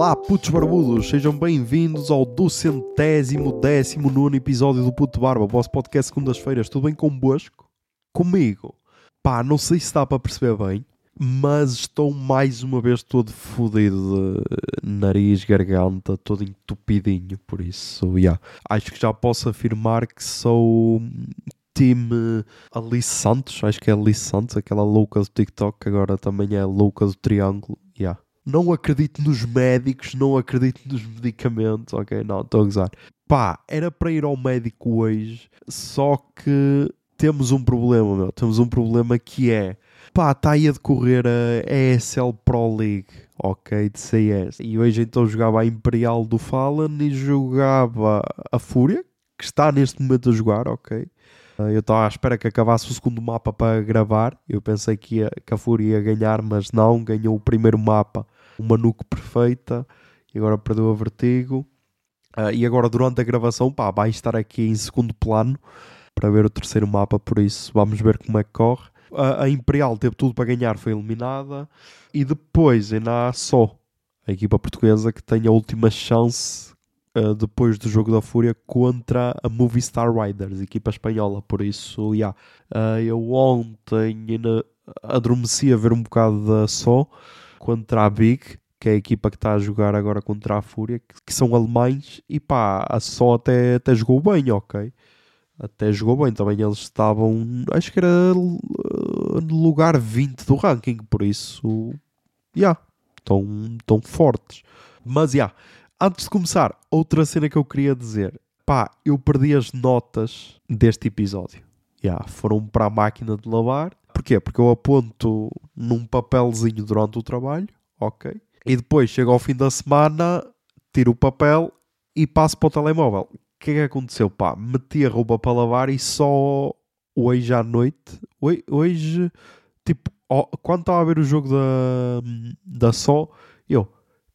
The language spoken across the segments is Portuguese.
Olá, putos barbudos, sejam bem-vindos ao duzentésimo décimo nono episódio do Puto Barba, o vosso podcast segundas-feiras. Tudo bem convosco? Comigo? Pá, não sei se dá para perceber bem, mas estou mais uma vez todo fodido de nariz, garganta, todo entupidinho, por isso, yeah. acho que já posso afirmar que sou time Alice Santos, acho que é Alice Santos, aquela louca do TikTok, que agora também é louca do Triângulo, yeah não acredito nos médicos, não acredito nos medicamentos, ok? Não, estou a gozar. Pá, era para ir ao médico hoje, só que temos um problema, meu. Temos um problema que é, pá, está aí a decorrer a ESL Pro League, ok? De CS. E hoje então jogava a Imperial do Fallen e jogava a Fúria, que está neste momento a jogar, ok? Ah, eu estava à espera que acabasse o segundo mapa para gravar. Eu pensei que, ia, que a Fúria ia ganhar, mas não. Ganhou o primeiro mapa, uma nuke perfeita. E agora perdeu a vertigo. Uh, e agora, durante a gravação, pá, vai estar aqui em segundo plano para ver o terceiro mapa. Por isso, vamos ver como é que corre. Uh, a Imperial teve tudo para ganhar, foi eliminada. E depois, ainda há só a equipa portuguesa que tem a última chance uh, depois do jogo da Fúria contra a Movistar Riders, equipa espanhola. Por isso, yeah. Uh, eu ontem ainda adormeci a ver um bocado da só contra a Big, que é a equipa que está a jogar agora contra a Fúria, que, são alemães, e pá, a só até, até jogou bem, ok? Até jogou bem, também eles estavam, acho que era no lugar 20 do ranking, por isso, já, yeah, estão, estão fortes. Mas, já, yeah, Antes de começar, outra cena que eu queria dizer. Pá, eu perdi as notas deste episódio. Yeah, foram para a máquina de lavar. Porquê? Porque eu aponto num papelzinho durante o trabalho, ok? E depois chego ao fim da semana, tiro o papel e passo para o telemóvel. O que é que aconteceu? Pá, meti a roupa para lavar e só hoje à noite, hoje, tipo, quando estava a ver o jogo da, da Só, eu,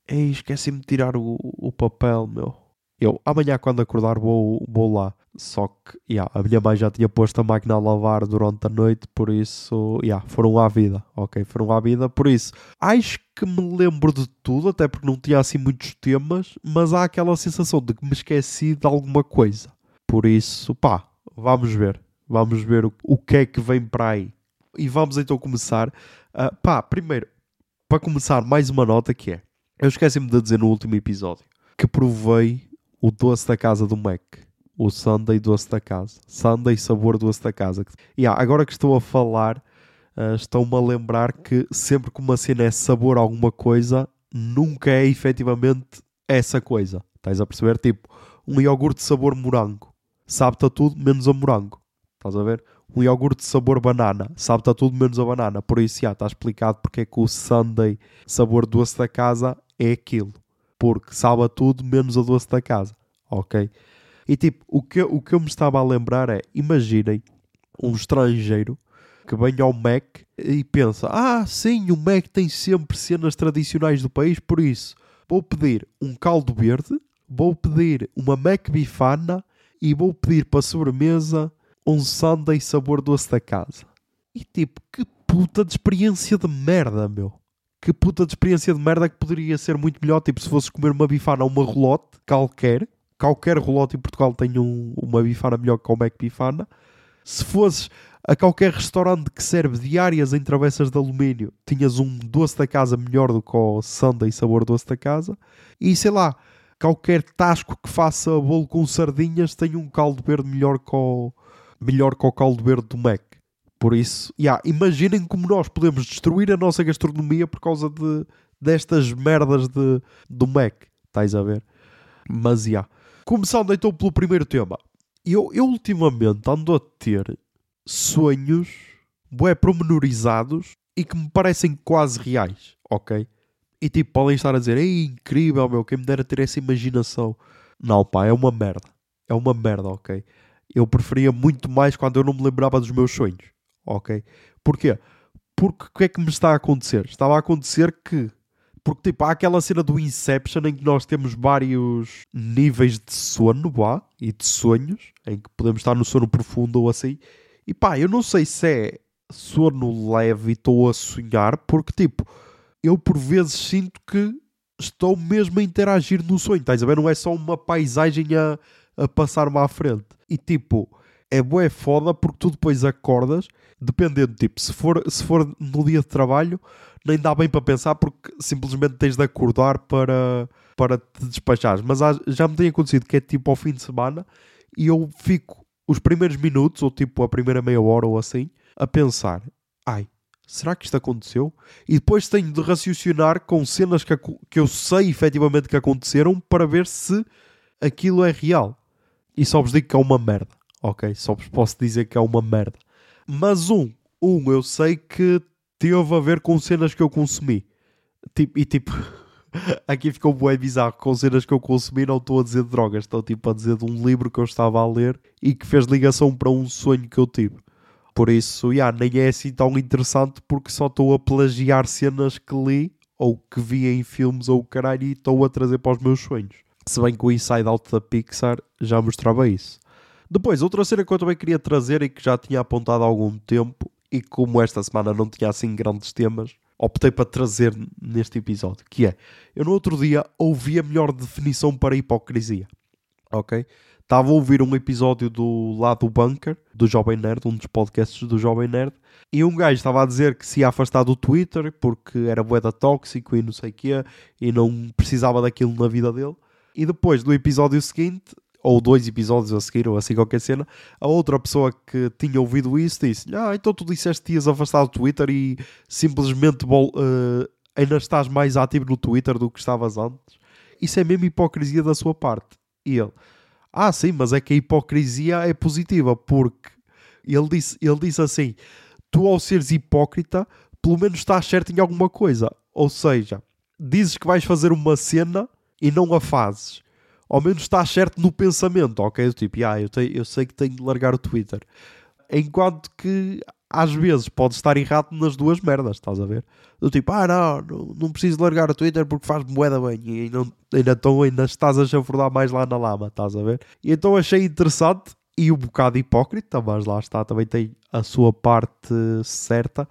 Ei, esqueci-me de tirar o, o papel, meu. Eu, amanhã quando acordar vou, vou lá. Só que, yeah, a minha mãe já tinha posto a máquina a lavar durante a noite, por isso, yeah, foram à vida, ok? Foram à vida, por isso, acho que me lembro de tudo, até porque não tinha assim muitos temas, mas há aquela sensação de que me esqueci de alguma coisa. Por isso, pá, vamos ver. Vamos ver o, o que é que vem para aí. E vamos então começar. Uh, pá, primeiro, para começar, mais uma nota que é eu esqueci-me de dizer no último episódio que provei o doce da casa do Mac. O Sunday doce da casa. Sunday sabor doce da casa. E yeah, agora que estou a falar, uh, estou-me a lembrar que sempre que uma cena é sabor a alguma coisa, nunca é efetivamente essa coisa. Estás a perceber? Tipo, um iogurte sabor morango. Sabe-te a tudo menos a morango. Estás a ver? Um iogurte sabor banana. Sabe-te a tudo menos a banana. Por isso, já está explicado porque é que o Sunday sabor doce da casa é aquilo. Porque sabe a tudo menos a doce da casa. Ok? E tipo, o que, o que eu me estava a lembrar é: imaginem um estrangeiro que vem ao Mac e pensa: ah, sim, o Mac tem sempre cenas tradicionais do país, por isso vou pedir um caldo verde, vou pedir uma Mac bifana e vou pedir para sobremesa um sundae sabor doce da casa. E tipo, que puta de experiência de merda, meu que puta de experiência de merda que poderia ser muito melhor. Tipo, se fosses comer uma bifana ou uma rolote, qualquer, qualquer rolote em Portugal tem um, uma bifana melhor que o Mac Bifana. Se fosses a qualquer restaurante que serve diárias em travessas de alumínio, tinhas um doce da casa melhor do que o Sunday sabor doce da casa. E sei lá, qualquer tasco que faça bolo com sardinhas tem um caldo verde melhor que o, melhor que o caldo verde do Mac. Por isso, yeah, imaginem como nós podemos destruir a nossa gastronomia por causa de, destas merdas de, do Mac. Estás a ver? Mas, yeah. Começando então pelo primeiro tema. Eu, eu ultimamente ando a ter sonhos bué promenorizados e que me parecem quase reais, ok? E tipo, podem estar a dizer, é incrível, meu, quem me dera ter essa imaginação. Não, pá, é uma merda. É uma merda, ok? Eu preferia muito mais quando eu não me lembrava dos meus sonhos ok? Porquê? Porque o que é que me está a acontecer? Estava a acontecer que porque tipo, há aquela cena do Inception em que nós temos vários níveis de sono vá, e de sonhos, em que podemos estar no sono profundo ou assim. E pá, eu não sei se é sono leve e estou a sonhar, porque tipo, eu por vezes sinto que estou mesmo a interagir no sonho, estás a ver? Não é só uma paisagem a, a passar-me à frente. E tipo, é bué foda porque tu depois acordas, dependendo, tipo, se for, se for no dia de trabalho, nem dá bem para pensar porque simplesmente tens de acordar para, para te despachares. Mas já me tem acontecido que é tipo ao fim de semana e eu fico os primeiros minutos, ou tipo a primeira meia hora ou assim, a pensar: ai, será que isto aconteceu? E depois tenho de raciocinar com cenas que, que eu sei efetivamente que aconteceram para ver se aquilo é real. E só vos digo que é uma merda, ok? Só vos posso dizer que é uma merda. Mas um, um eu sei que teve a ver com cenas que eu consumi. Tipo, e tipo, aqui ficou bem bizarro. Com cenas que eu consumi, não estou a dizer de drogas, estou tipo a dizer de um livro que eu estava a ler e que fez ligação para um sonho que eu tive. Por isso, yeah, nem é assim tão interessante porque só estou a plagiar cenas que li ou que vi em filmes ou caralho e estou a trazer para os meus sonhos. Se bem que o Inside Out da Pixar já mostrava isso. Depois, outra cena que eu também queria trazer e que já tinha apontado há algum tempo e como esta semana não tinha assim grandes temas, optei para trazer neste episódio, que é, eu no outro dia ouvi a melhor definição para hipocrisia, ok? Estava a ouvir um episódio do Lado Bunker, do Jovem Nerd, um dos podcasts do Jovem Nerd, e um gajo estava a dizer que se ia afastar do Twitter porque era boeda tóxico e não sei o quê, e não precisava daquilo na vida dele. E depois do episódio seguinte, ou dois episódios a seguir, ou assim qualquer cena, a outra pessoa que tinha ouvido isso disse: Ah, então tu disseste que ias afastar do Twitter e simplesmente uh, ainda estás mais ativo no Twitter do que estavas antes. Isso é mesmo hipocrisia da sua parte. E ele ah, sim, mas é que a hipocrisia é positiva, porque ele disse, ele disse assim: tu, ao seres hipócrita, pelo menos estás certo em alguma coisa. Ou seja, dizes que vais fazer uma cena e não a fazes. Ao menos estás certo no pensamento, ok? Tipo, ah, eu, tenho, eu sei que tenho de largar o Twitter. Enquanto que às vezes pode estar errado nas duas merdas, estás a ver? Do tipo, ah não, não, não preciso largar o Twitter porque faz moeda bem e não, ainda, então, ainda estás a chafurdar mais lá na lama, estás a ver? E então achei interessante e um bocado hipócrita, mas lá está, também tem a sua parte certa,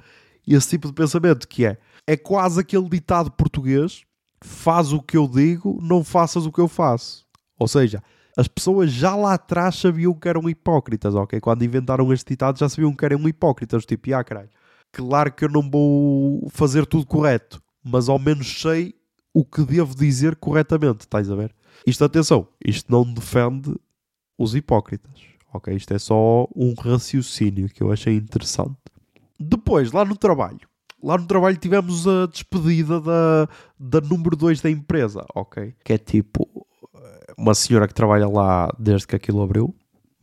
e esse tipo de pensamento que é, é quase aquele ditado português, faz o que eu digo, não faças o que eu faço. Ou seja, as pessoas já lá atrás sabiam que eram hipócritas, ok? Quando inventaram este ditado já sabiam que eram hipócritas, tipo, ah, caralho, claro que eu não vou fazer tudo correto, mas ao menos sei o que devo dizer corretamente, estás a ver? Isto, atenção, isto não defende os hipócritas, ok? Isto é só um raciocínio que eu achei interessante. Depois, lá no trabalho, lá no trabalho tivemos a despedida da, da número 2 da empresa, ok? Que é tipo, uma senhora que trabalha lá desde que aquilo abriu,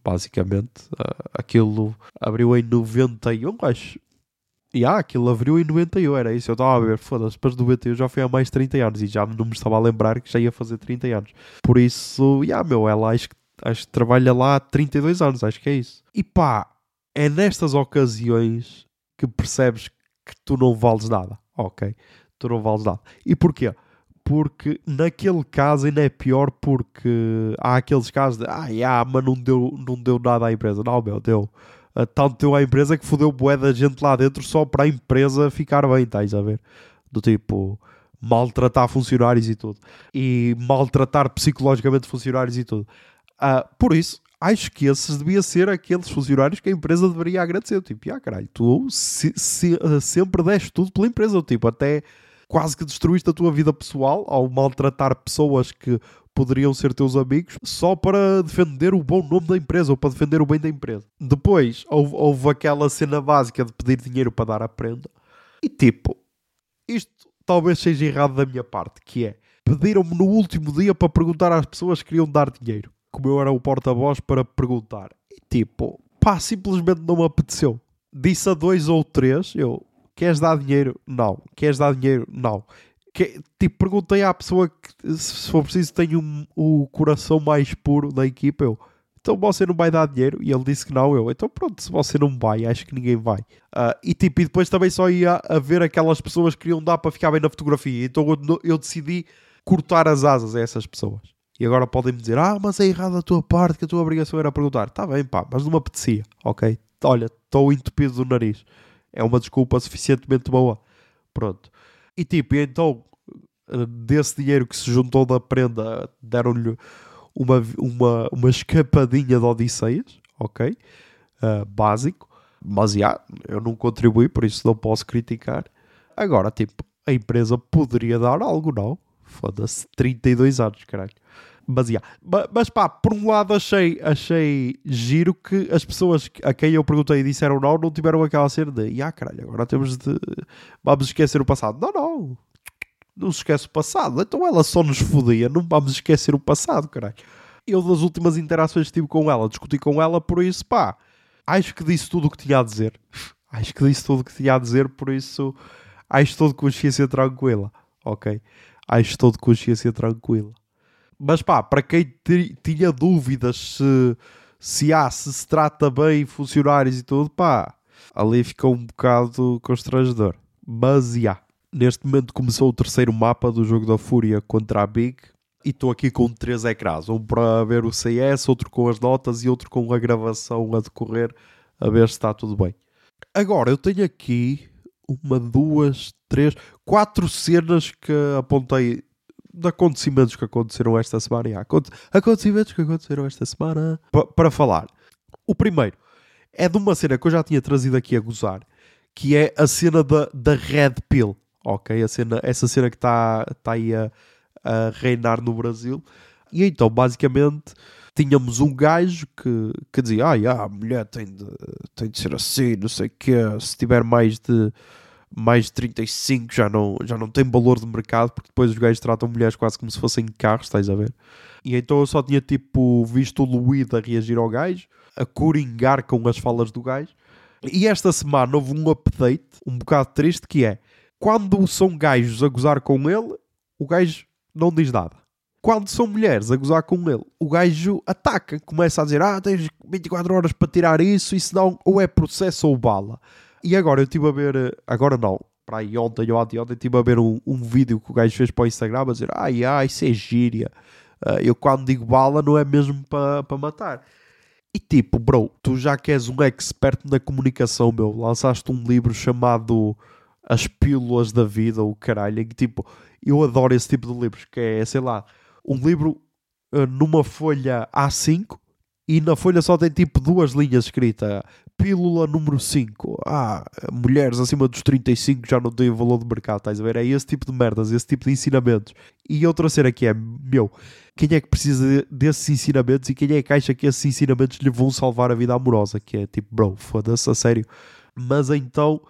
basicamente. Uh, aquilo abriu em 91, acho. E ah, aquilo abriu em 91, era isso. Eu estava a ver, foda-se, depois do 91 já foi há mais de 30 anos e já não me estava a lembrar que já ia fazer 30 anos. Por isso, yeah, meu, ela acho que, acho que trabalha lá há 32 anos, acho que é isso. E pá, é nestas ocasiões que percebes que tu não vales nada, ok? Tu não vales nada. E porquê? Porque naquele caso ainda é pior porque há aqueles casos de ah, yeah, mas não deu, não deu nada à empresa. Não, meu, deu. Uh, tanto deu à empresa que fodeu bué da gente lá dentro só para a empresa ficar bem, estás a ver? Do tipo, maltratar funcionários e tudo. E maltratar psicologicamente funcionários e tudo. Uh, por isso, acho que esses devia ser aqueles funcionários que a empresa deveria agradecer. Tipo, ah, caralho, tu se, se, uh, sempre deste tudo pela empresa. Tipo, até quase que destruíste a tua vida pessoal ao maltratar pessoas que poderiam ser teus amigos só para defender o bom nome da empresa ou para defender o bem da empresa. Depois houve, houve aquela cena básica de pedir dinheiro para dar a prenda e tipo, isto talvez seja errado da minha parte, que é pediram-me no último dia para perguntar às pessoas que queriam dar dinheiro, como eu era o porta-voz para perguntar. E tipo, pá, simplesmente não me apeteceu. Disse a dois ou três, eu, Queres dar dinheiro? Não. Queres dar dinheiro? Não. Que, tipo, perguntei à pessoa que, se for preciso, tem um, o coração mais puro da equipa. Eu, então você não vai dar dinheiro? E ele disse que não. Eu, então pronto, se você não vai, acho que ninguém vai. Uh, e tipo, e depois também só ia haver aquelas pessoas que queriam dar para ficar bem na fotografia. Então eu, eu decidi cortar as asas a essas pessoas. E agora podem me dizer, ah, mas é errado a tua parte, que a tua obrigação era perguntar. Está bem, pá, mas não me apetecia, ok? Olha, estou entupido do nariz. É uma desculpa suficientemente boa. Pronto. E tipo, então desse dinheiro que se juntou da prenda, deram-lhe uma, uma, uma escapadinha de Odisseias, ok? Uh, básico. Mas, já, eu não contribuí, por isso não posso criticar. Agora, tipo, a empresa poderia dar algo, não? Foda-se, 32 anos, caralho. Mas, yeah. mas pá, por um lado achei, achei giro que as pessoas a quem eu perguntei e disseram não, não tiveram aquela cena de, ah caralho, agora temos de, vamos esquecer o passado. Não, não, não se esquece o passado. Então ela só nos fodia, não vamos esquecer o passado, caralho. Eu das últimas interações que tive com ela, discuti com ela, por isso, pá, acho que disse tudo o que tinha a dizer. Acho que disse tudo o que tinha a dizer, por isso, acho todo consciência tranquila, ok? Acho todo consciência tranquila. Mas pá, para quem tinha dúvidas se, se há, se se trata bem funcionários e tudo, pá, ali ficou um bocado constrangedor. Mas, já. Neste momento começou o terceiro mapa do jogo da Fúria contra a Big e estou aqui com três ecrãs. Um para ver o CS, outro com as notas e outro com a gravação a decorrer a ver se está tudo bem. Agora, eu tenho aqui uma, duas, três, quatro cenas que apontei de acontecimentos que aconteceram esta semana. E acontecimentos que aconteceram esta semana. para falar. O primeiro é de uma cena que eu já tinha trazido aqui a gozar, que é a cena da, da Red Pill. Ok? A cena, essa cena que está tá aí a, a reinar no Brasil. E então, basicamente, tínhamos um gajo que, que dizia: ah, yeah, a mulher tem de, tem de ser assim, não sei o quê, se tiver mais de mais de 35 já não, já não tem valor de mercado, porque depois os gajos tratam mulheres quase como se fossem carros, estás a ver? E então eu só tinha tipo visto o Luíde a reagir ao gajo, a coringar com as falas do gajo. E esta semana houve um update um bocado triste que é quando são gajos a gozar com ele, o gajo não diz nada. Quando são mulheres a gozar com ele, o gajo ataca, começa a dizer: Ah, tens 24 horas para tirar isso, e senão ou é processo ou bala. E agora eu estive a ver, agora não, para aí ontem ou anteontem, estive a ver um, um vídeo que o gajo fez para o Instagram a dizer: ai ai, isso é gíria. Uh, eu quando digo bala não é mesmo para pa matar. E tipo, bro, tu já que és um expert na comunicação, meu, lançaste um livro chamado As Pílulas da Vida, o caralho, que tipo, eu adoro esse tipo de livros, que é, sei lá, um livro uh, numa folha A5 e na folha só tem tipo duas linhas escritas Pílula número 5. Ah, mulheres acima dos 35 já não têm valor de mercado, estás a ver? É esse tipo de merdas, esse tipo de ensinamentos. E outra cena que é, meu, quem é que precisa desses ensinamentos e quem é que acha que esses ensinamentos lhe vão salvar a vida amorosa? Que é tipo, bro, foda-se, a sério. Mas então,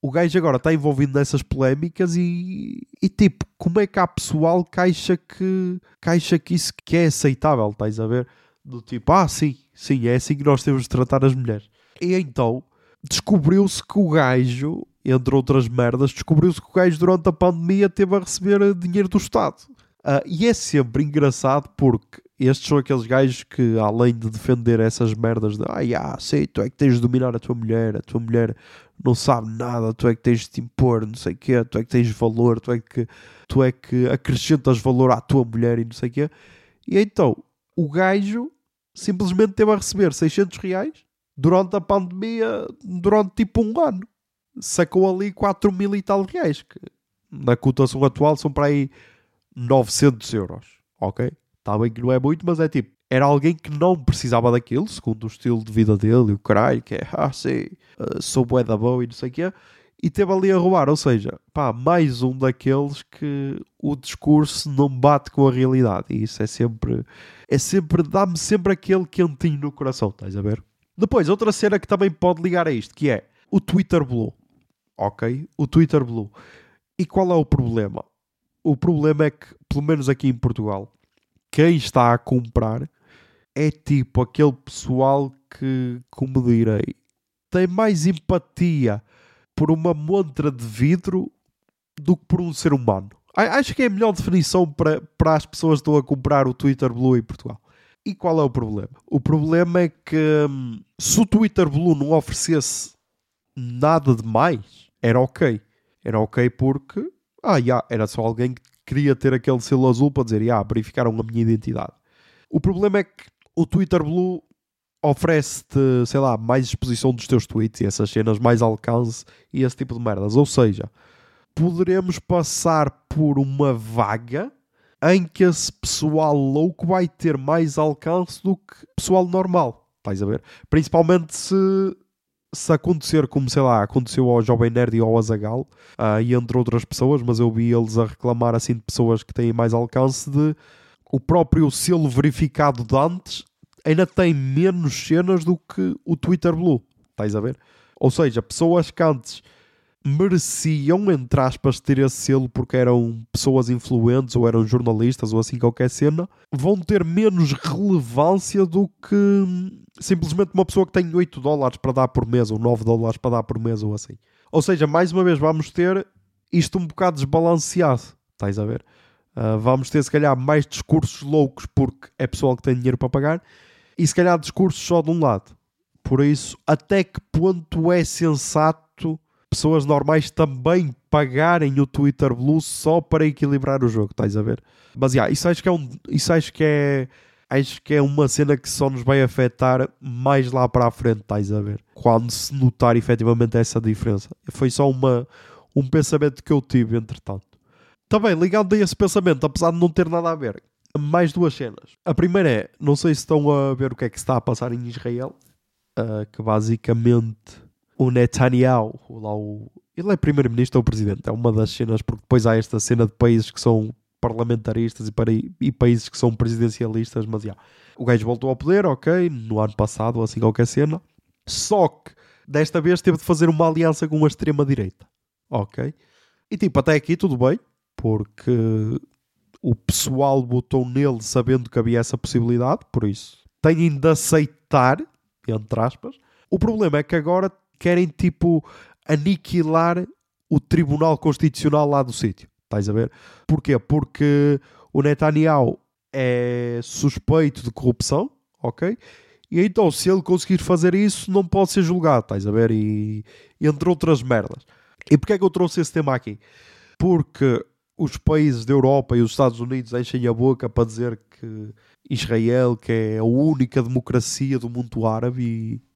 o gajo agora está envolvido nessas polémicas e, e tipo, como é que há pessoal que acha que, que, acha que isso que é aceitável, estás a ver? Do tipo, ah, sim, sim, é assim que nós temos de tratar as mulheres. E então descobriu-se que o gajo, entre outras merdas, descobriu-se que o gajo durante a pandemia teve a receber dinheiro do Estado. Uh, e é sempre engraçado porque estes são aqueles gajos que, além de defender essas merdas de ah, sei, tu é que tens de dominar a tua mulher, a tua mulher não sabe nada, tu é que tens de te impor, não sei o quê, tu é que tens valor, tu é que, tu é que acrescentas valor à tua mulher e não sei o quê. E então, o gajo simplesmente teve a receber 600 reais durante a pandemia, durante tipo um ano. Sacou ali 4 mil e tal reais, que na cotação atual são para aí 900 euros, ok? Está bem que não é muito, mas é tipo, era alguém que não precisava daquilo, segundo o estilo de vida dele o caralho, que é, ah, sei, uh, sou bué da boa e não sei o quê, e teve ali a roubar, ou seja, pá, mais um daqueles que o discurso não bate com a realidade, e isso é sempre, é sempre, dá-me sempre aquele quentinho no coração, estás a ver? Depois, outra cena que também pode ligar a isto, que é o Twitter Blue. Ok? O Twitter Blue. E qual é o problema? O problema é que, pelo menos aqui em Portugal, quem está a comprar é tipo aquele pessoal que, como direi, tem mais empatia por uma montra de vidro do que por um ser humano. Acho que é a melhor definição para, para as pessoas que estão a comprar o Twitter Blue em Portugal. E qual é o problema? O problema é que hum, se o Twitter Blue não oferecesse nada de mais, era ok. Era ok porque ah, yeah, era só alguém que queria ter aquele selo azul para dizer, yeah, verificaram a minha identidade. O problema é que o Twitter Blue oferece-te, sei lá, mais exposição dos teus tweets e essas cenas, mais alcance e esse tipo de merdas. Ou seja, poderemos passar por uma vaga em que esse pessoal louco vai ter mais alcance do que pessoal normal. Estás a ver? Principalmente se, se acontecer como, sei lá, aconteceu ao Jovem Nerd e ao Azagal uh, e entre outras pessoas, mas eu vi eles a reclamar assim de pessoas que têm mais alcance de o próprio selo verificado de antes ainda tem menos cenas do que o Twitter Blue. Estás a ver? Ou seja, pessoas que antes mereciam, entre aspas, ter esse selo porque eram pessoas influentes ou eram jornalistas ou assim qualquer cena, vão ter menos relevância do que simplesmente uma pessoa que tem 8 dólares para dar por mês ou 9 dólares para dar por mês ou assim. Ou seja, mais uma vez vamos ter isto um bocado desbalanceado, estás a ver? Uh, vamos ter se calhar mais discursos loucos porque é pessoal que tem dinheiro para pagar e se calhar discursos só de um lado. Por isso, até que ponto é sensato pessoas normais também pagarem o Twitter Blue só para equilibrar o jogo, estás a ver? Mas yeah, isso acho que é um, isso acho que é acho que é uma cena que só nos vai afetar mais lá para a frente, estás a ver? Quando se notar efetivamente essa diferença. Foi só uma, um pensamento que eu tive, entretanto. Também, ligado a esse pensamento, apesar de não ter nada a ver, mais duas cenas. A primeira é, não sei se estão a ver o que é que está a passar em Israel, uh, que basicamente o Netanyahu, lá o, ele é primeiro-ministro ou presidente, é uma das cenas, porque depois há esta cena de países que são parlamentaristas e, para, e países que são presidencialistas, mas já. O gajo voltou ao poder, ok, no ano passado, assim qualquer cena. Só que desta vez teve de fazer uma aliança com a extrema-direita, ok? E tipo, até aqui tudo bem, porque o pessoal votou nele sabendo que havia essa possibilidade, por isso têm de aceitar, entre aspas. O problema é que agora querem tipo aniquilar o Tribunal Constitucional lá do sítio. Estás a ver? Porquê? Porque o Netanyahu é suspeito de corrupção, ok? E então, se ele conseguir fazer isso, não pode ser julgado, estás a ver? E entre outras merdas. E porquê é que eu trouxe esse tema aqui? Porque os países da Europa e os Estados Unidos enchem a boca para dizer que Israel que é a única democracia do mundo árabe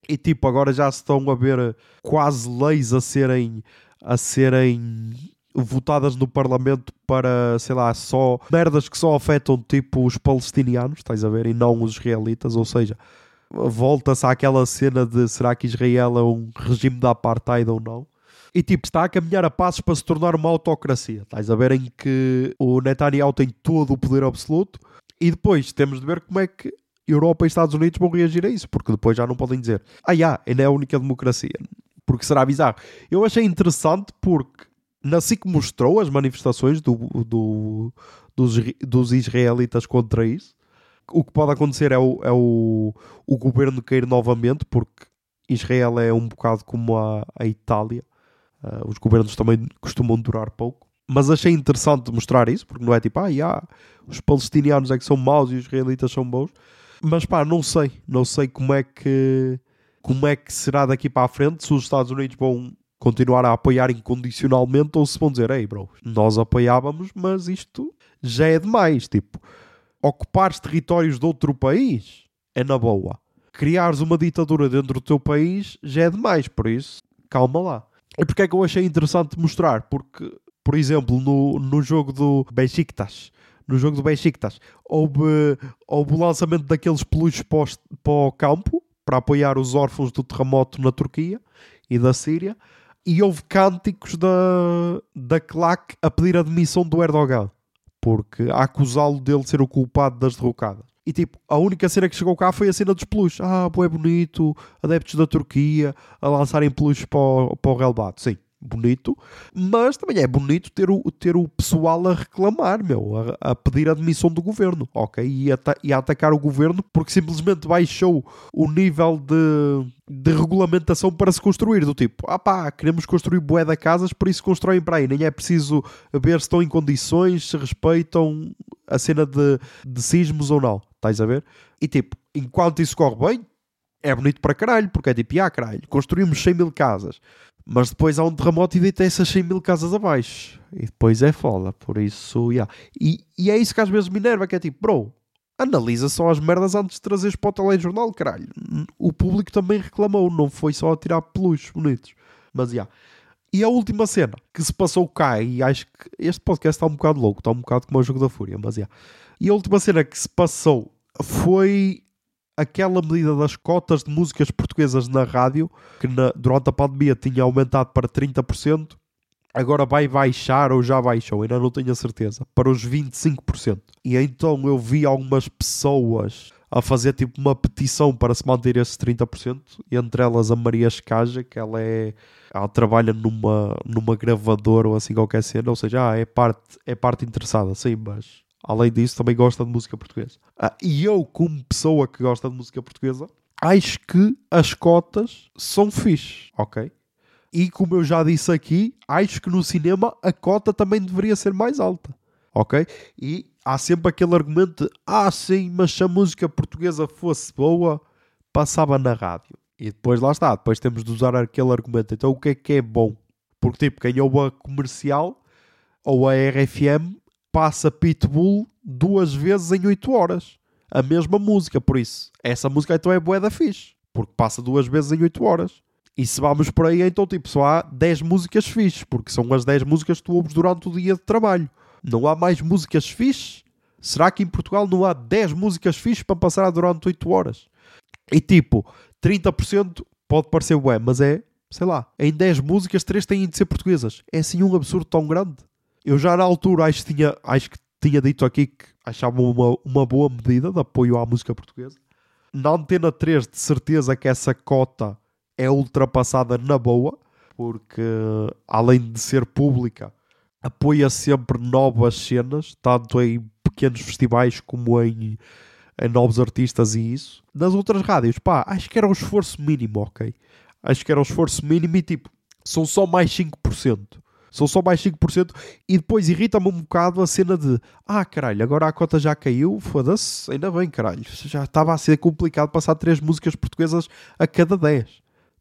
e, e tipo agora já se estão a ver quase leis a serem a serem votadas no Parlamento para, sei lá, só merdas que só afetam tipo os palestinianos, estás a ver, e não os israelitas, ou seja, volta-se àquela cena de será que Israel é um regime de apartheid ou não? E tipo, está a caminhar a passos para se tornar uma autocracia. Estás a ver em que o Netanyahu tem todo o poder absoluto e depois temos de ver como é que Europa e Estados Unidos vão reagir a isso, porque depois já não podem dizer, ah, já, ainda é a única democracia, porque será bizarro. Eu achei interessante porque na SIC mostrou as manifestações do, do, dos, dos israelitas contra isso. O que pode acontecer é o, é o, o governo cair novamente, porque Israel é um bocado como a, a Itália Uh, os governos também costumam durar pouco. Mas achei interessante mostrar isso, porque não é tipo, ah, yeah, os palestinianos é que são maus e os israelitas são bons. Mas pá, não sei. Não sei como é que como é que será daqui para a frente se os Estados Unidos vão continuar a apoiar incondicionalmente ou se vão dizer, ei bro, nós apoiávamos, mas isto já é demais. Tipo, ocupar territórios de outro país é na boa. Criares uma ditadura dentro do teu país já é demais, por isso, calma lá. E porque é que eu achei interessante mostrar? Porque, por exemplo, no, no jogo do Besiktas, no jogo do Besiktas, houve, houve o lançamento daqueles peluches para, o campo para apoiar os órfãos do terremoto na Turquia e da Síria e houve cânticos da, da claque a pedir a demissão do Erdogan porque a acusá-lo dele ser o culpado das derrocadas. E tipo, a única cena que chegou cá foi a cena dos peluches. Ah, é bonito, adeptos da Turquia a lançarem peluches para o, para o relevado. Sim, bonito, mas também é bonito ter o, ter o pessoal a reclamar, meu, a, a pedir a demissão do governo, ok? E a, e a atacar o governo porque simplesmente baixou o nível de, de regulamentação para se construir, do tipo, ah pá, queremos construir bué de casas, por isso constroem para aí, nem é preciso ver se estão em condições, se respeitam a cena de, de sismos ou não, estás a ver? E tipo, enquanto isso corre bem, é bonito para caralho, porque é tipo, ah caralho, construímos 100 mil casas, mas depois há um terremoto e deita essas 100 mil casas abaixo. E depois é foda. Por isso, yeah. e, e é isso que às vezes me enerva, que é tipo, bro, analisa só as merdas antes de trazeres para o telejornal, caralho. O público também reclamou, não foi só a tirar peluches bonitos. Mas. Yeah. E a última cena que se passou cá, e acho que este podcast está um bocado louco, está um bocado como o jogo da fúria, mas é. E a última cena que se passou foi aquela medida das cotas de músicas portuguesas na rádio, que na, durante a pandemia tinha aumentado para 30%, agora vai baixar ou já baixou, ainda não tenho a certeza, para os 25%. E então eu vi algumas pessoas a fazer tipo uma petição para se manter esse 30%, entre elas a Maria Escaja, que ela é ela trabalha numa, numa gravadora ou assim qualquer cena, ou seja, ah, é parte, é parte interessada, sim, mas além disso também gosta de música portuguesa. Ah, e eu, como pessoa que gosta de música portuguesa, acho que as cotas são fixe, ok? E como eu já disse aqui, acho que no cinema a cota também deveria ser mais alta, ok? E há sempre aquele argumento de, ah sim, mas se a música portuguesa fosse boa, passava na rádio. E depois lá está, depois temos de usar aquele argumento. Então o que é que é bom? Porque tipo, quem ouve a comercial ou a RFM passa Pitbull duas vezes em 8 horas. A mesma música, por isso. Essa música então é boa da fixe. Porque passa duas vezes em 8 horas. E se vamos por aí, então tipo, só há 10 músicas fixes. Porque são as 10 músicas que tu ouves durante o dia de trabalho. Não há mais músicas fixes? Será que em Portugal não há 10 músicas fixes para passar durante 8 horas? E tipo, 30% pode parecer bué, mas é, sei lá, em 10 músicas, 3 têm de ser portuguesas. É assim um absurdo tão grande. Eu já na altura acho que tinha, acho que tinha dito aqui que achava uma, uma boa medida de apoio à música portuguesa. Na Antena 3, de certeza que essa cota é ultrapassada na boa, porque além de ser pública, apoia sempre novas cenas, tanto em pequenos festivais como em, em novos artistas e isso. Nas outras rádios, pá, acho que era um esforço mínimo, ok? Acho que era um esforço mínimo e tipo, são só mais 5%. São só mais 5% e depois irrita-me um bocado a cena de ah, caralho, agora a cota já caiu, foda-se, ainda bem, caralho. Já estava a ser complicado passar 3 músicas portuguesas a cada 10.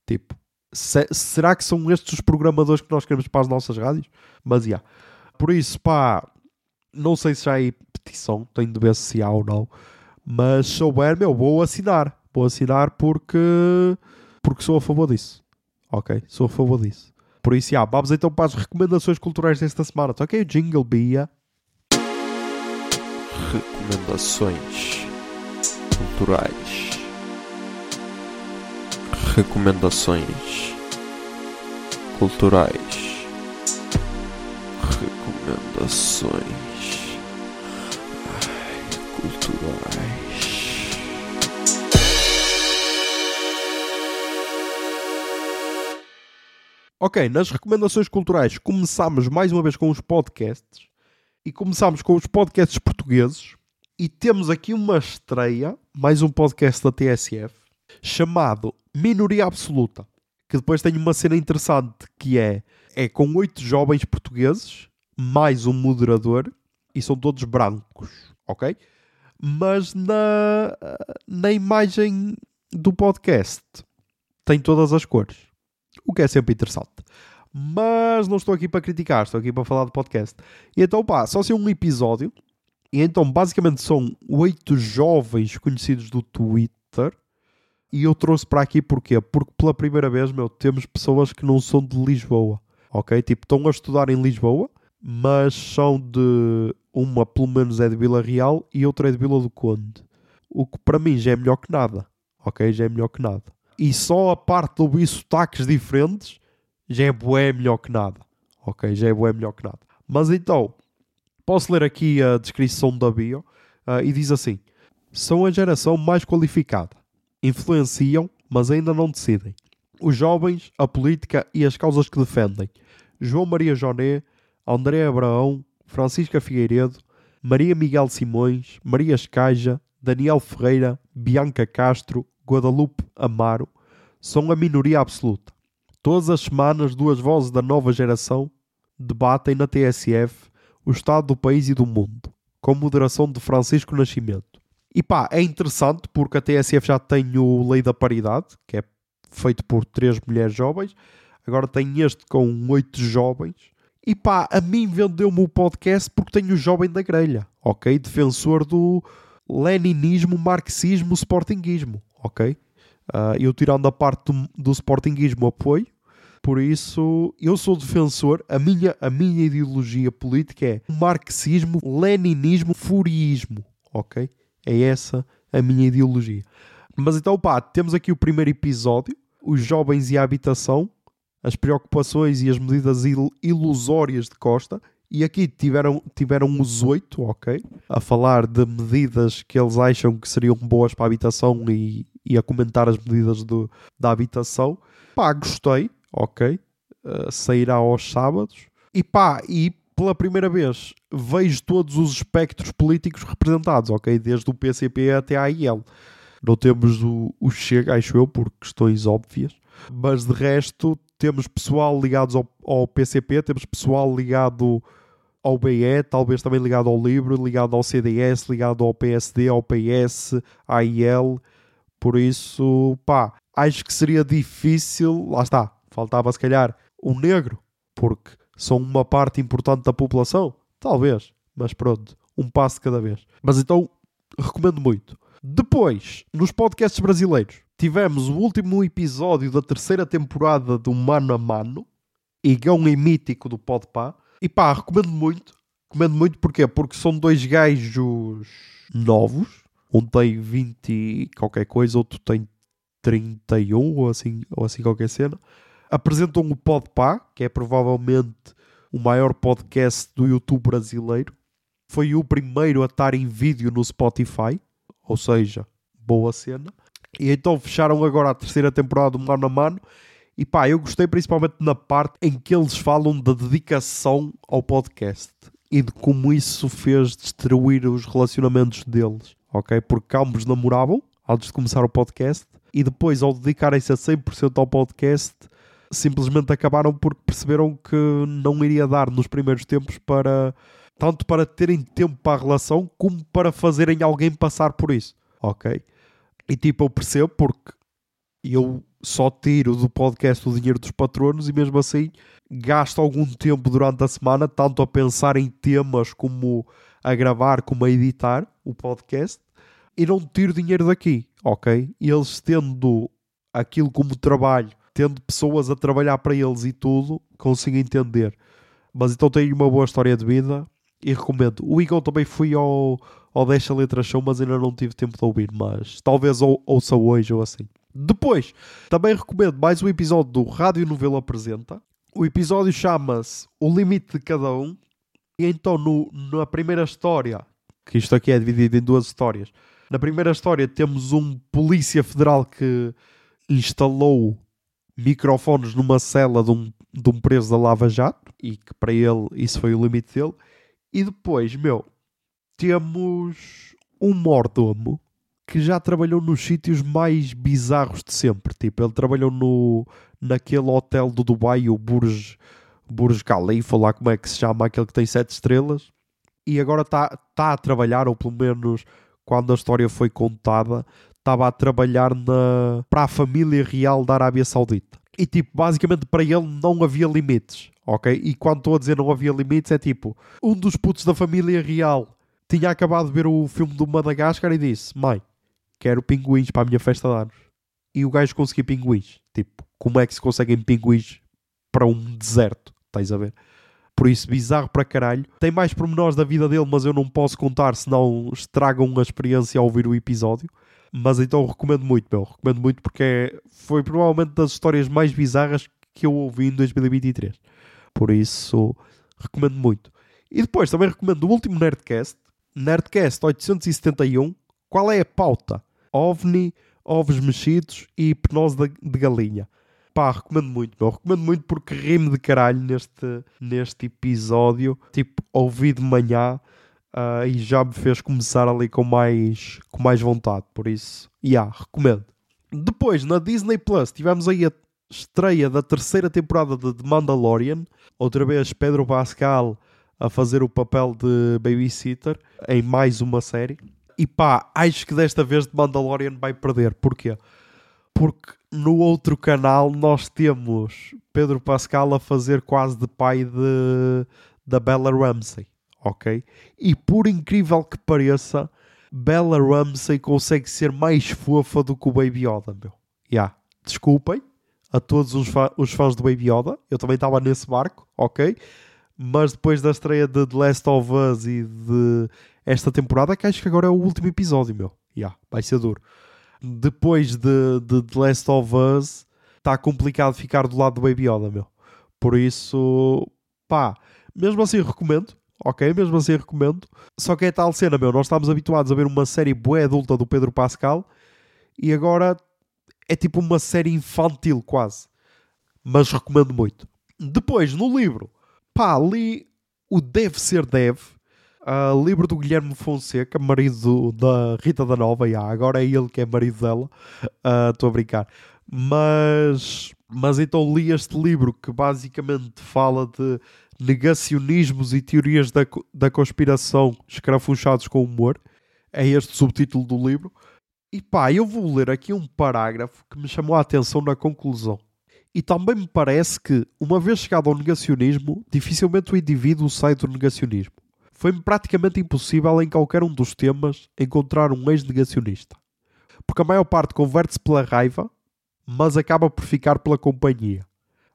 Tipo, se, será que são estes os programadores que nós queremos para as nossas rádios? Mas já. Por isso, pá, não sei se já é petição, tenho de ver se há ou não. Mas se souber, meu, vou assinar. Vou assinar porque, porque sou a favor disso. Ok? Sou a favor disso. Por isso, já, vamos então para as recomendações culturais desta semana. Tá ok? Jingle Bia. Recomendações culturais. Recomendações culturais. Recomendações Ai, culturais. Ok, nas recomendações culturais começamos mais uma vez com os podcasts e começamos com os podcasts portugueses e temos aqui uma estreia, mais um podcast da TSF chamado Minoria Absoluta, que depois tem uma cena interessante que é é com oito jovens portugueses mais um moderador e são todos brancos, ok? Mas na, na imagem do podcast tem todas as cores o que é sempre interessante. Mas não estou aqui para criticar, estou aqui para falar do podcast. E então, pá, só ser um episódio. E então, basicamente, são oito jovens conhecidos do Twitter. E eu trouxe para aqui porquê? Porque pela primeira vez, meu, temos pessoas que não são de Lisboa. Ok? Tipo, estão a estudar em Lisboa, mas são de. Uma, pelo menos, é de Vila Real e outra é de Vila do Conde. O que para mim já é melhor que nada. Ok? Já é melhor que nada e só a parte de ouvir sotaques diferentes já é bué melhor que nada. Ok? Já é bué melhor que nada. Mas então, posso ler aqui a descrição da bio uh, e diz assim: São a geração mais qualificada. Influenciam, mas ainda não decidem. Os jovens, a política e as causas que defendem. João Maria Joné, André Abraão, Francisca Figueiredo, Maria Miguel Simões, Maria Escaja, Daniel Ferreira, Bianca Castro, Guadalupe Amaro são a minoria absoluta. Todas as semanas, duas vozes da nova geração debatem na TSF o estado do país e do mundo, com moderação de Francisco Nascimento. E pá, é interessante porque a TSF já tem o Lei da Paridade, que é feito por três mulheres jovens, agora tem este com oito jovens. E pá, a mim vendeu-me o podcast porque tenho o jovem da grelha, ok? Defensor do leninismo, marxismo, sportinguismo ok? Uh, eu tirando a parte do, do sportinguismo apoio, Por isso, eu sou defensor, a minha, a minha ideologia política é marxismo, leninismo, furiismo, ok? É essa a minha ideologia. Mas então, pá, temos aqui o primeiro episódio, os jovens e a habitação, as preocupações e as medidas il- ilusórias de Costa. E aqui tiveram, tiveram os oito, ok? A falar de medidas que eles acham que seriam boas para a habitação e, e a comentar as medidas do, da habitação. Pá, gostei, ok? Uh, sairá aos sábados. E pá, e pela primeira vez vejo todos os espectros políticos representados, ok? Desde o PCP até a AIL. Não temos o, o Chega, acho eu, por questões óbvias. Mas de resto, temos pessoal ligados ao, ao PCP, temos pessoal ligado ao BE, talvez também ligado ao Livre, ligado ao CDS, ligado ao PSD, ao PS, à AIL. Por isso, pá, acho que seria difícil. Lá está, faltava se calhar o negro, porque são uma parte importante da população. Talvez, mas pronto, um passo cada vez. Mas então, recomendo muito. Depois, nos podcasts brasileiros, tivemos o último episódio da terceira temporada do Mano a Mano, Igão e Mítico do Podpah. E pá, recomendo muito. Recomendo muito porquê? Porque são dois gajos novos. Um tem 20 e qualquer coisa, outro tem 31 ou assim, ou assim qualquer cena. Apresentam o Podpah, que é provavelmente o maior podcast do YouTube brasileiro. Foi o primeiro a estar em vídeo no Spotify, ou seja, boa cena. E então fecharam agora a terceira temporada do Mano a Mano. E pá, eu gostei principalmente na parte em que eles falam da dedicação ao podcast e de como isso fez destruir os relacionamentos deles, ok? Porque ambos namoravam antes de começar o podcast e depois, ao dedicarem-se a 100% ao podcast, simplesmente acabaram porque perceberam que não iria dar nos primeiros tempos para tanto para terem tempo para a relação como para fazerem alguém passar por isso, ok? E tipo, eu percebo porque eu só tiro do podcast o dinheiro dos patronos e mesmo assim gasto algum tempo durante a semana tanto a pensar em temas como a gravar como a editar o podcast e não tiro dinheiro daqui, ok? E eles tendo aquilo como trabalho, tendo pessoas a trabalhar para eles e tudo, consigo entender. Mas então tenho uma boa história de vida e recomendo. O Igor também fui ao, ao Deixa Letras Show, mas ainda não tive tempo de ouvir, mas talvez ou, ouça hoje ou assim. Depois, também recomendo mais um episódio do Rádio Novelo Apresenta. O episódio chama-se O Limite de Cada Um. E então, no, na primeira história, que isto aqui é dividido em duas histórias. Na primeira história temos um polícia federal que instalou microfones numa cela de um, de um preso da Lava Jato e que para ele isso foi o limite dele. E depois, meu, temos um mordomo que já trabalhou nos sítios mais bizarros de sempre. Tipo, ele trabalhou no, naquele hotel do Dubai, o Burj, Burj Khalifa, lá como é que se chama, aquele que tem sete estrelas. E agora está tá a trabalhar, ou pelo menos quando a história foi contada, estava a trabalhar na, para a família real da Arábia Saudita. E tipo, basicamente para ele não havia limites, ok? E quando estou a dizer não havia limites, é tipo, um dos putos da família real tinha acabado de ver o filme do Madagascar e disse: Mãe, quero pinguins para a minha festa de anos. E o gajo conseguiu pinguins. Tipo, como é que se conseguem pinguins para um deserto? Estás a ver? Por isso, bizarro para caralho. Tem mais pormenores da vida dele, mas eu não posso contar, senão estragam a experiência ao ouvir o episódio. Mas então recomendo muito, meu. Recomendo muito porque é- foi provavelmente das histórias mais bizarras que eu ouvi em 2023. Por isso, recomendo muito. E depois também recomendo o último Nerdcast, Nerdcast 871. Qual é a pauta? OVNI, ovos mexidos e hipnose de galinha. Pá, recomendo muito, meu. Recomendo muito porque ri-me de caralho neste, neste episódio. Tipo, ouvi de manhã ah, e já me fez começar ali com mais, com mais vontade. Por isso, yeah, recomendo. Depois, na Disney Plus, tivemos aí a estreia da terceira temporada de The Mandalorian. Outra vez, Pedro Pascal a fazer o papel de babysitter em mais uma série. E pá, acho que desta vez The Mandalorian vai perder. Porquê? Porque no outro canal nós temos Pedro Pascal a fazer quase de pai de, da Bella Ramsey, ok? E por incrível que pareça, Bella Ramsey consegue ser mais fofa do que o Baby Yoda, meu. Yeah. Desculpem, a todos os, os fãs do Baby Yoda. Eu também estava nesse barco, ok? Mas depois da estreia de The Last of Us e de esta temporada, que acho que agora é o último episódio, meu. Yeah, vai ser duro. Depois de, de The Last of Us, está complicado ficar do lado do Baby Yoda, meu. Por isso, pá, mesmo assim recomendo, ok? Mesmo assim recomendo. Só que é tal cena, meu. Nós estamos habituados a ver uma série bué adulta do Pedro Pascal e agora é tipo uma série infantil quase. Mas recomendo muito. Depois, no livro, pá, li o Deve Ser Deve, ah, livro do Guilherme Fonseca, marido da Rita da Nova, já, agora é ele que é marido dela. Ah, Estou a brincar. Mas, mas então li este livro que basicamente fala de negacionismos e teorias da, da conspiração escrafunchados com humor. É este o subtítulo do livro. E pá, eu vou ler aqui um parágrafo que me chamou a atenção na conclusão. E também me parece que, uma vez chegado ao negacionismo, dificilmente o indivíduo sai do negacionismo. Foi-me praticamente impossível em qualquer um dos temas encontrar um ex-negacionista. Porque a maior parte converte-se pela raiva, mas acaba por ficar pela companhia.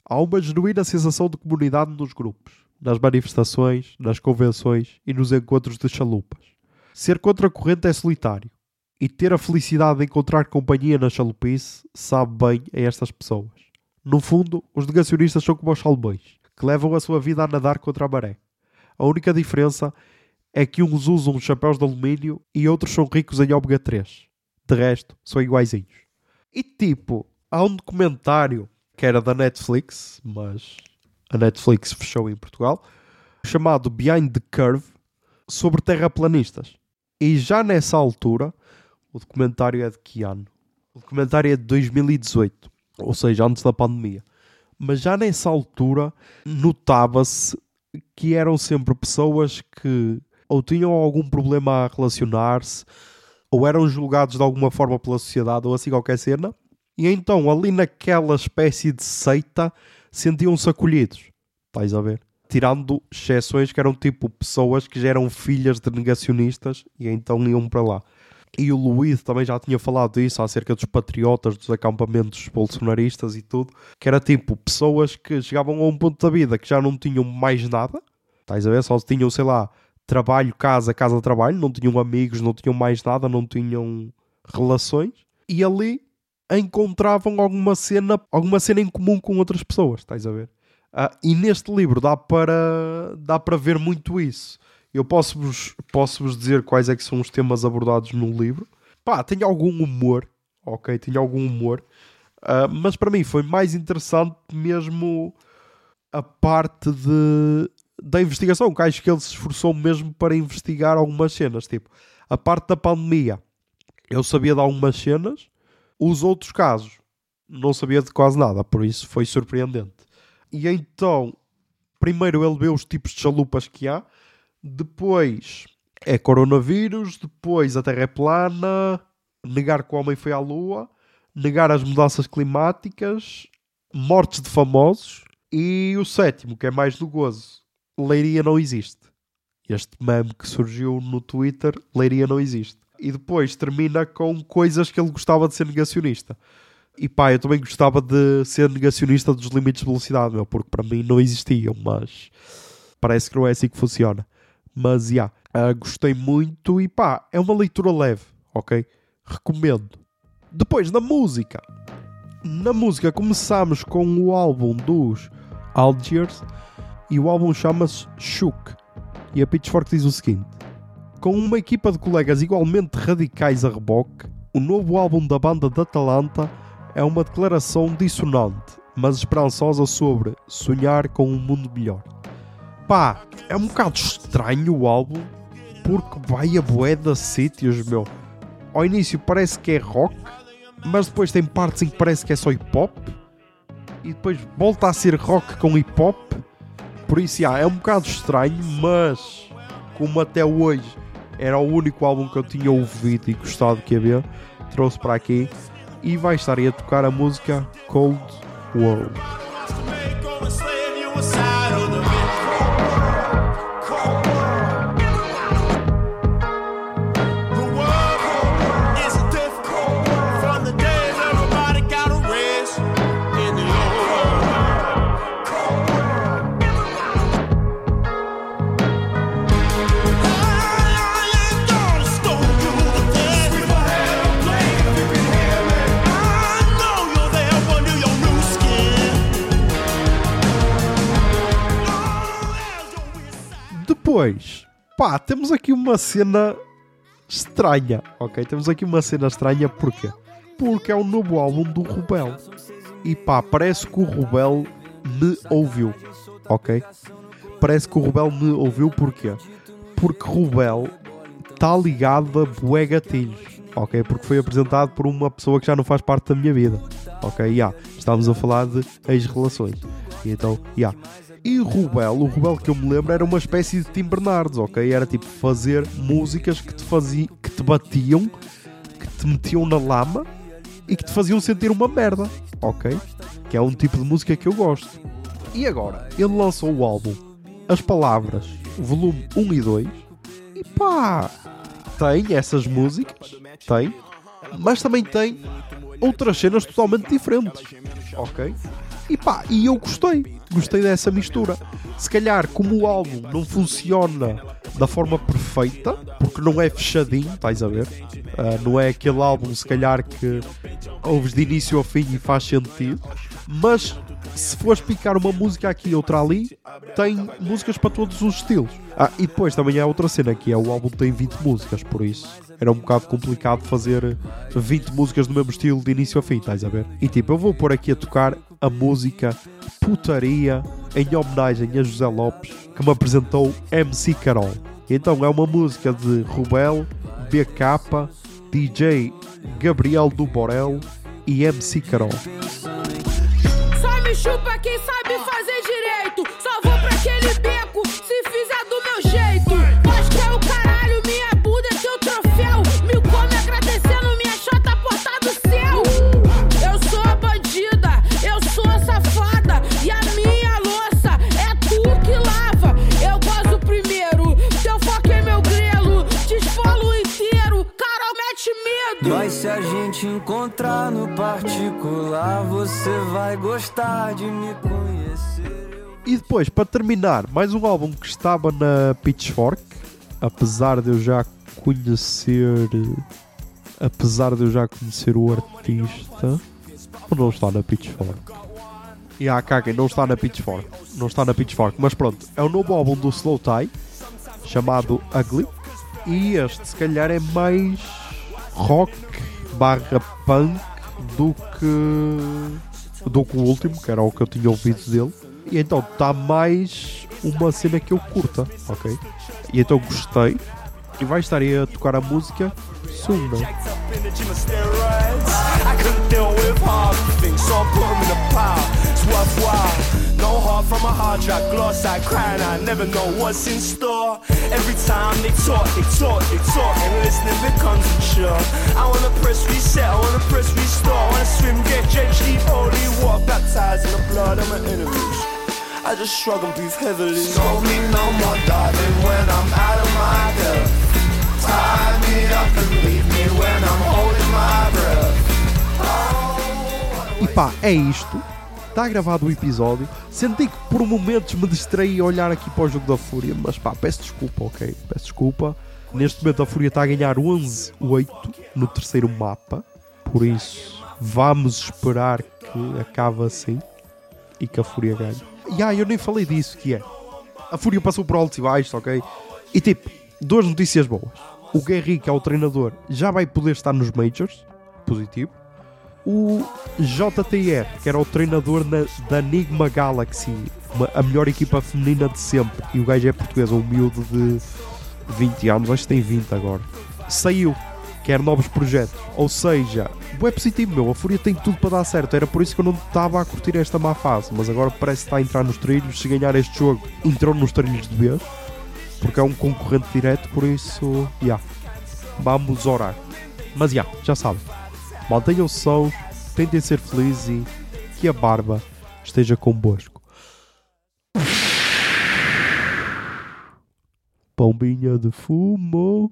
Há uma genuína sensação de comunidade nos grupos, nas manifestações, nas convenções e nos encontros de chalupas. Ser contra a corrente é solitário e ter a felicidade de encontrar companhia na chalupice sabe bem a estas pessoas. No fundo, os negacionistas são como os salmões, que levam a sua vida a nadar contra a maré. A única diferença é que uns usam chapéus de alumínio e outros são ricos em ômega 3. De resto, são iguaizinhos. E tipo, há um documentário que era da Netflix, mas a Netflix fechou em Portugal, chamado Behind the Curve, sobre terraplanistas. E já nessa altura, o documentário é de que ano? O documentário é de 2018, ou seja, antes da pandemia. Mas já nessa altura notava-se que eram sempre pessoas que ou tinham algum problema a relacionar-se, ou eram julgados de alguma forma pela sociedade, ou assim qualquer cena. E então, ali naquela espécie de seita, sentiam-se acolhidos. Estás a ver? Tirando exceções que eram tipo pessoas que já eram filhas de negacionistas e então iam para lá. E o Luís também já tinha falado disso acerca dos patriotas, dos acampamentos bolsonaristas e tudo, que era tipo pessoas que chegavam a um ponto da vida que já não tinham mais nada, estás a ver? Só tinham, sei lá, trabalho, casa, casa, trabalho, não tinham amigos, não tinham mais nada, não tinham relações, e ali encontravam alguma cena, alguma cena em comum com outras pessoas, estás a ver? Ah, e neste livro dá para, dá para ver muito isso. Eu posso-vos posso -vos dizer quais é que são os temas abordados no livro. Pá, tem algum humor, ok? Tem algum humor. Ah, mas para mim foi mais interessante mesmo a parte de, da investigação, que acho que ele se esforçou mesmo para investigar algumas cenas. Tipo, a parte da pandemia, eu sabia de algumas cenas, os outros casos não sabia de quase nada, por isso foi surpreendente. E então, primeiro ele vê os tipos de chalupas que há, depois é coronavírus, depois a Terra é plana, negar que o homem foi à Lua, negar as mudanças climáticas, mortes de famosos e o sétimo, que é mais do gozo, Leiria não existe. Este meme que surgiu no Twitter, Leiria não existe. E depois termina com coisas que ele gostava de ser negacionista. E pá, eu também gostava de ser negacionista dos limites de velocidade, meu, porque para mim não existiam, mas parece que não é assim que funciona. Mas, já, yeah, uh, gostei muito e pá, é uma leitura leve, ok? Recomendo. Depois, na música. Na música começamos com o álbum dos Algiers e o álbum chama-se Shook. E a Pitchfork diz o seguinte. Com uma equipa de colegas igualmente radicais a reboque, o novo álbum da banda da Atalanta é uma declaração dissonante, mas esperançosa sobre sonhar com um mundo melhor. Pá, é um bocado estranho o álbum, porque vai a bué de sítios, meu. Ao início parece que é rock, mas depois tem partes em que parece que é só hip hop, e depois volta a ser rock com hip hop. Por isso, já, é um bocado estranho, mas como até hoje era o único álbum que eu tinha ouvido e gostado que havia, trouxe para aqui e vai estar aí a tocar a música Cold World. Depois, pá, temos aqui uma cena estranha, ok? Temos aqui uma cena estranha, porquê? Porque é o novo álbum do Rubel. E pá, parece que o Rubel me ouviu, ok? Parece que o Rubel me ouviu, porquê? Porque Rubel está ligado a bué gatilhos, ok? Porque foi apresentado por uma pessoa que já não faz parte da minha vida, ok? Yeah, estamos a falar de ex-relações. Então, yeah. E Rubel, o Rubel que eu me lembro era uma espécie de Tim Bernardes, ok? Era tipo fazer músicas que te faziam, que te batiam, que te metiam na lama e que te faziam sentir uma merda, ok? Que é um tipo de música que eu gosto. E agora, ele lançou o álbum As Palavras, volume 1 e 2, e pá, tem essas músicas, tem, mas também tem outras cenas totalmente diferentes, ok? E pá, e eu gostei, gostei dessa mistura. Se calhar, como o álbum não funciona da forma perfeita, porque não é fechadinho, estás a ver? Uh, não é aquele álbum, se calhar, que ouves de início ao fim e faz sentido, mas se fores picar uma música aqui e outra ali, tem músicas para todos os estilos. Ah, e depois também há outra cena que é o álbum tem 20 músicas, por isso era um bocado complicado fazer 20 músicas do mesmo estilo de início a fim, estás a ver? E tipo, eu vou pôr aqui a tocar a música Putaria em homenagem a José Lopes, que me apresentou MC Carol. Então é uma música de Rubel, BK, DJ Gabriel do Borel e MC Carol. Mas se a gente encontrar no particular, você vai gostar de me conhecer. E depois, para terminar, mais um álbum que estava na Pitchfork, apesar de eu já conhecer. Apesar de eu já conhecer o artista. Não está na Pitchfork? E a caguem, não está na Pitchfork. Não está na Pitchfork, mas pronto, é o novo álbum do Slow Tie, chamado Ugly. E este, se calhar, é mais rock barra punk do que. do que o último, que era o que eu tinha ouvido dele. E então está mais uma cena que eu curta, ok? E então gostei. E vai estar aí a tocar a música Soon. Jacked up in the gym of steroids. I couldn't deal with hard things, so I put 'em in a pile. It's worthwhile. No heart from a hard drive, gloss I crying. I never know what's in store. Every time they talk, they talk, they talk, and listening becomes unsure. I wanna press reset, I wanna press restore. I wanna swim, get drenched, deep holy water, baptized in the blood of my enemies. I just shrug and breathe heavily. Told me no more, darling, when I'm out of my depth. Tie me up and leave me when I'm holding my breath. E pá, é isto. Está gravado o episódio. Senti que por momentos me distraí a olhar aqui para o jogo da Fúria, mas pá, peço desculpa, ok? Peço desculpa. Neste momento a Fúria está a ganhar 11-8 no terceiro mapa. Por isso, vamos esperar que acabe assim e que a Fúria ganhe. E ah, eu nem falei disso, que é. A Fúria passou por altos e baixos, ok? E tipo, duas notícias boas. O Guerri, que é o treinador, já vai poder estar nos Majors. Positivo o JTR, que era o treinador na- da Enigma Galaxy, uma- a melhor equipa feminina de sempre, e o gajo é português, um miúdo de 20 anos, acho que tem 20 agora, saiu, quer novos projetos, ou seja, é positivo, meu, a Fúria tem tudo para dar certo, era por isso que eu não estava a curtir esta má fase, mas agora parece que está a entrar nos trilhos, se ganhar este jogo, entrou nos trilhos de vez, porque é um concorrente direto, por isso, já, vamos orar. Mas já, já sabem. Mantenham sãos, tentem ser felizes e que a barba esteja convosco. Pombinha de fumo.